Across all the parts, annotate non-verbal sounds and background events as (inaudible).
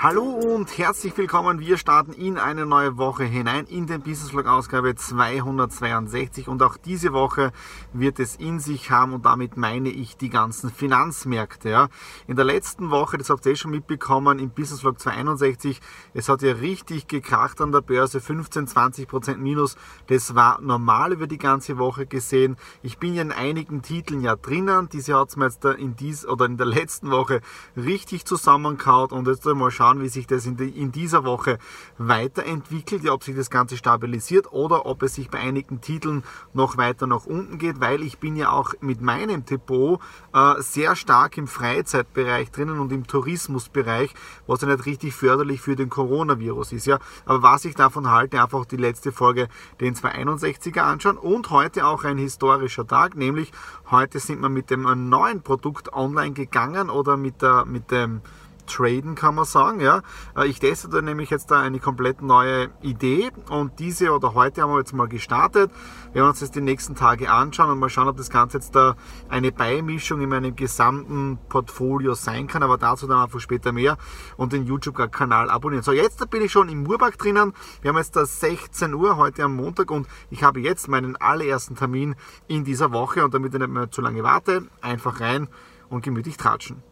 Hallo und herzlich willkommen. Wir starten in eine neue Woche hinein in den Business Vlog Ausgabe 262 und auch diese Woche wird es in sich haben und damit meine ich die ganzen Finanzmärkte. Ja. In der letzten Woche, das habt ihr eh schon mitbekommen, im Business Vlog 261, es hat ja richtig gekracht an der Börse, 15, 20 Prozent Minus. Das war normal über die ganze Woche gesehen. Ich bin ja in einigen Titeln ja drinnen. Diese hat es mir jetzt in dies oder in der letzten Woche richtig zusammengehauen und jetzt mal schauen, schauen, wie sich das in, die, in dieser Woche weiterentwickelt, ja, ob sich das Ganze stabilisiert oder ob es sich bei einigen Titeln noch weiter nach unten geht, weil ich bin ja auch mit meinem Depot äh, sehr stark im Freizeitbereich drinnen und im Tourismusbereich, was ja nicht richtig förderlich für den Coronavirus ist. Ja. Aber was ich davon halte, einfach die letzte Folge den 261er anschauen und heute auch ein historischer Tag, nämlich heute sind wir mit dem neuen Produkt online gegangen oder mit, der, mit dem traden, kann man sagen. Ja. Äh, ich teste da nämlich jetzt da eine komplett neue Idee und diese oder heute haben wir jetzt mal gestartet. Wir werden uns das die nächsten Tage anschauen und mal schauen, ob das Ganze jetzt da eine Beimischung in meinem gesamten Portfolio sein kann, aber dazu dann einfach später mehr und den YouTube-Kanal abonnieren. So, jetzt bin ich schon im Murbach drinnen. Wir haben jetzt da 16 Uhr heute am Montag und ich habe jetzt meinen allerersten Termin in dieser Woche und damit ich nicht mehr zu lange warte, einfach rein und gemütlich tratschen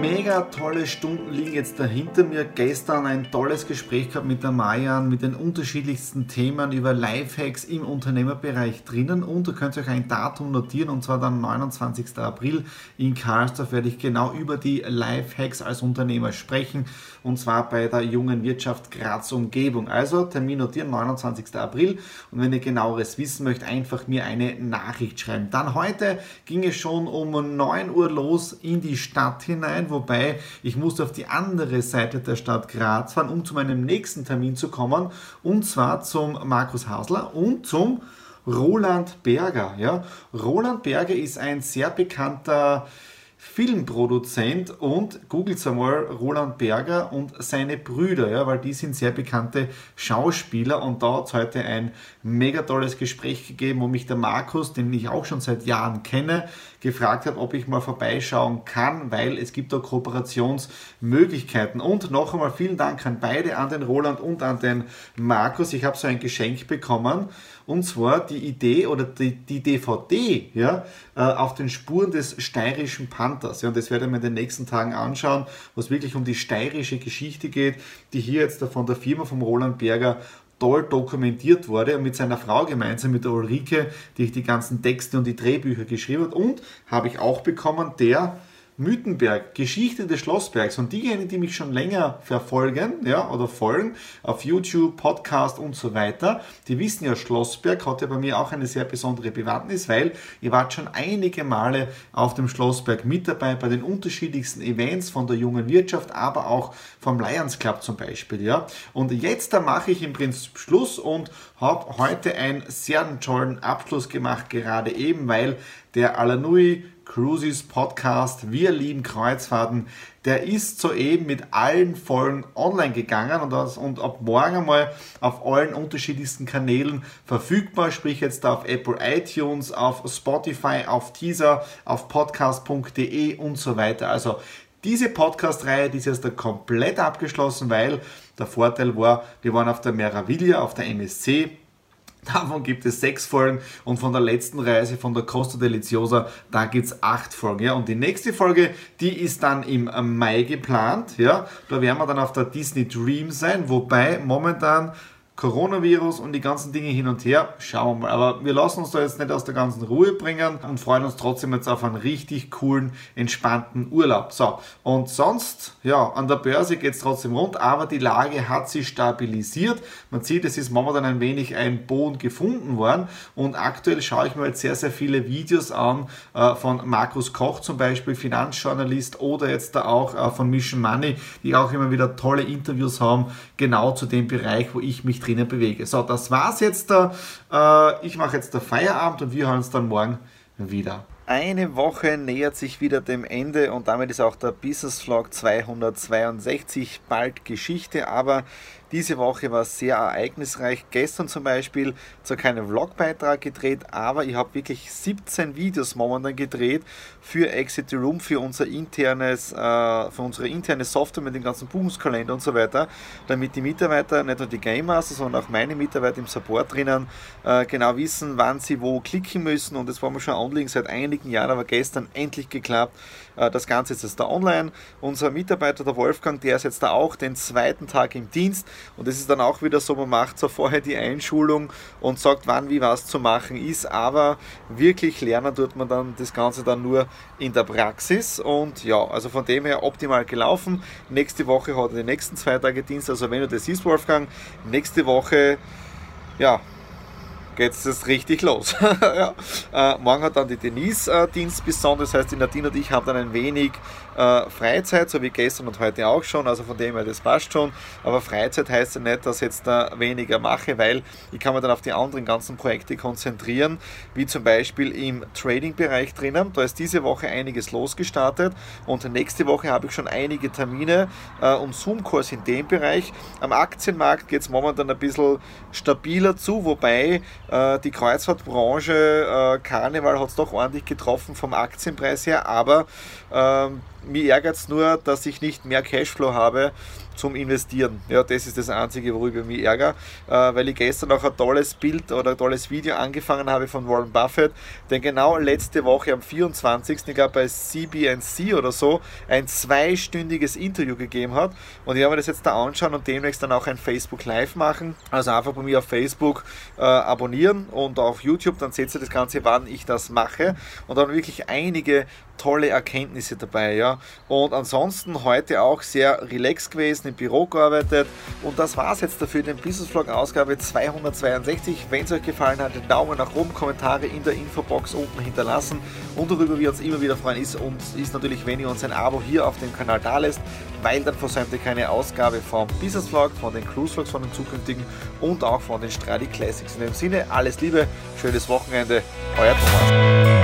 mega tolle Stunden liegen jetzt dahinter mir. Gestern ein tolles Gespräch gehabt mit der Mayan, mit den unterschiedlichsten Themen über Lifehacks im Unternehmerbereich drinnen. Und du könnt euch ein Datum notieren, und zwar dann 29. April in Karlsdorf werde ich genau über die Lifehacks als Unternehmer sprechen. Und zwar bei der jungen Wirtschaft Graz Umgebung. Also Termin notieren, 29. April. Und wenn ihr genaueres wissen möchtet, einfach mir eine Nachricht schreiben. Dann heute ging es schon um 9 Uhr los in die Stadt hinein wobei ich musste auf die andere Seite der Stadt Graz fahren, um zu meinem nächsten Termin zu kommen, und zwar zum Markus Hasler und zum Roland Berger. Ja. Roland Berger ist ein sehr bekannter Filmproduzent und googelt einmal Roland Berger und seine Brüder, ja, weil die sind sehr bekannte Schauspieler und da hat es heute ein mega tolles Gespräch gegeben, wo mich der Markus, den ich auch schon seit Jahren kenne, gefragt hat, ob ich mal vorbeischauen kann, weil es gibt da Kooperationsmöglichkeiten. Und noch einmal vielen Dank an beide, an den Roland und an den Markus. Ich habe so ein Geschenk bekommen und zwar die Idee oder die, die DVD ja, äh, auf den Spuren des steirischen Panthers. Ja, und das werde ich mir in den nächsten Tagen anschauen, was wirklich um die steirische Geschichte geht, die hier jetzt von der Firma vom Roland Berger toll dokumentiert wurde und mit seiner Frau gemeinsam, mit der Ulrike, die ich die ganzen Texte und die Drehbücher geschrieben hat. Und habe ich auch bekommen, der Mythenberg, Geschichte des Schlossbergs. Und diejenigen, die mich schon länger verfolgen, ja, oder folgen, auf YouTube, Podcast und so weiter, die wissen ja, Schlossberg hat ja bei mir auch eine sehr besondere Bewandtnis, weil ihr wart schon einige Male auf dem Schlossberg mit dabei, bei den unterschiedlichsten Events von der jungen Wirtschaft, aber auch vom Lions Club zum Beispiel, ja. Und jetzt da mache ich im Prinzip Schluss und habe heute einen sehr tollen Abschluss gemacht, gerade eben, weil der Alanui Cruises Podcast Wir lieben Kreuzfahrten, der ist soeben mit allen Folgen online gegangen und, das, und ab morgen einmal auf allen unterschiedlichsten Kanälen verfügbar, sprich jetzt auf Apple iTunes, auf Spotify, auf Teaser, auf podcast.de und so weiter. Also diese Podcast-Reihe die ist jetzt komplett abgeschlossen, weil der Vorteil war, wir waren auf der Meraviglia, auf der MSC, (laughs) Davon gibt es sechs Folgen und von der letzten Reise von der Costa Deliciosa, da gibt es acht Folgen. Ja. Und die nächste Folge, die ist dann im Mai geplant. Ja. Da werden wir dann auf der Disney Dream sein, wobei momentan Coronavirus und die ganzen Dinge hin und her. Schauen wir mal. Aber wir lassen uns da jetzt nicht aus der ganzen Ruhe bringen und freuen uns trotzdem jetzt auf einen richtig coolen, entspannten Urlaub. So, und sonst, ja, an der Börse geht es trotzdem rund, aber die Lage hat sich stabilisiert. Man sieht, es ist momentan ein wenig ein Boden gefunden worden und aktuell schaue ich mir jetzt sehr, sehr viele Videos an äh, von Markus Koch zum Beispiel, Finanzjournalist oder jetzt da auch äh, von Mission Money, die auch immer wieder tolle Interviews haben, genau zu dem Bereich, wo ich mich drinnen bewege. So, das war's jetzt da. Äh, ich mache jetzt der Feierabend und wir hören uns dann morgen wieder. Eine Woche nähert sich wieder dem Ende und damit ist auch der Business Vlog 262 bald Geschichte, aber diese Woche war sehr ereignisreich. Gestern zum Beispiel zwar keinen Vlogbeitrag gedreht, aber ich habe wirklich 17 Videos momentan gedreht für Exit the Room, für unser internes, äh, für unsere interne Software mit dem ganzen Buchungskalender und so weiter, damit die Mitarbeiter, nicht nur die Game Master, sondern auch meine Mitarbeiter im Support drinnen, äh, genau wissen, wann sie wo klicken müssen. Und das war mir schon anliegen seit einigen Jahren, aber gestern endlich geklappt. Äh, das Ganze ist jetzt da online. Unser Mitarbeiter, der Wolfgang, der ist jetzt da auch den zweiten Tag im Dienst. Und es ist dann auch wieder so, man macht so vorher die Einschulung und sagt, wann wie was zu machen ist. Aber wirklich lernen tut man dann das Ganze dann nur in der Praxis. Und ja, also von dem her optimal gelaufen. Nächste Woche hat er die nächsten zwei Tage Dienst. Also wenn du das siehst, Wolfgang, nächste Woche, ja, geht es richtig los. (laughs) ja. äh, morgen hat dann die Denise äh, Dienst besonders, das heißt, die Nadine und ich haben dann ein wenig äh, Freizeit, so wie gestern und heute auch schon, also von dem her, das passt schon. Aber Freizeit heißt ja nicht, dass ich jetzt da weniger mache, weil ich kann mich dann auf die anderen ganzen Projekte konzentrieren, wie zum Beispiel im Trading-Bereich drinnen. Da ist diese Woche einiges losgestartet und nächste Woche habe ich schon einige Termine äh, und Zoom-Kurs in dem Bereich. Am Aktienmarkt geht es momentan ein bisschen stabiler zu, wobei die Kreuzfahrtbranche, äh, Karneval hat es doch ordentlich getroffen vom Aktienpreis her, aber ähm, mir ärgert es nur, dass ich nicht mehr Cashflow habe zum Investieren. Ja, das ist das Einzige, worüber ich mich ärgere, äh, weil ich gestern auch ein tolles Bild oder ein tolles Video angefangen habe von Warren Buffett, der genau letzte Woche am 24. ich glaube bei CBNC oder so, ein zweistündiges Interview gegeben hat und ich habe mir das jetzt da anschauen und demnächst dann auch ein Facebook Live machen. Also einfach bei mir auf Facebook äh, abonnieren und auf YouTube, dann seht ihr das Ganze, wann ich das mache und dann wirklich einige tolle Erkenntnisse dabei. Ja. Und ansonsten heute auch sehr relaxed gewesen, im Büro gearbeitet. Und das war es jetzt dafür, den Business Vlog Ausgabe 262. Wenn es euch gefallen hat, den Daumen nach oben, Kommentare in der Infobox unten hinterlassen. Und worüber wir uns immer wieder freuen, ist, und ist natürlich, wenn ihr uns ein Abo hier auf dem Kanal da lässt, weil dann versäumt ihr keine Ausgabe vom Business Vlog, von den Cruise Vlogs, von den zukünftigen und auch von den Stradi Classics. In dem Sinne, alles Liebe, schönes Wochenende, euer Thomas.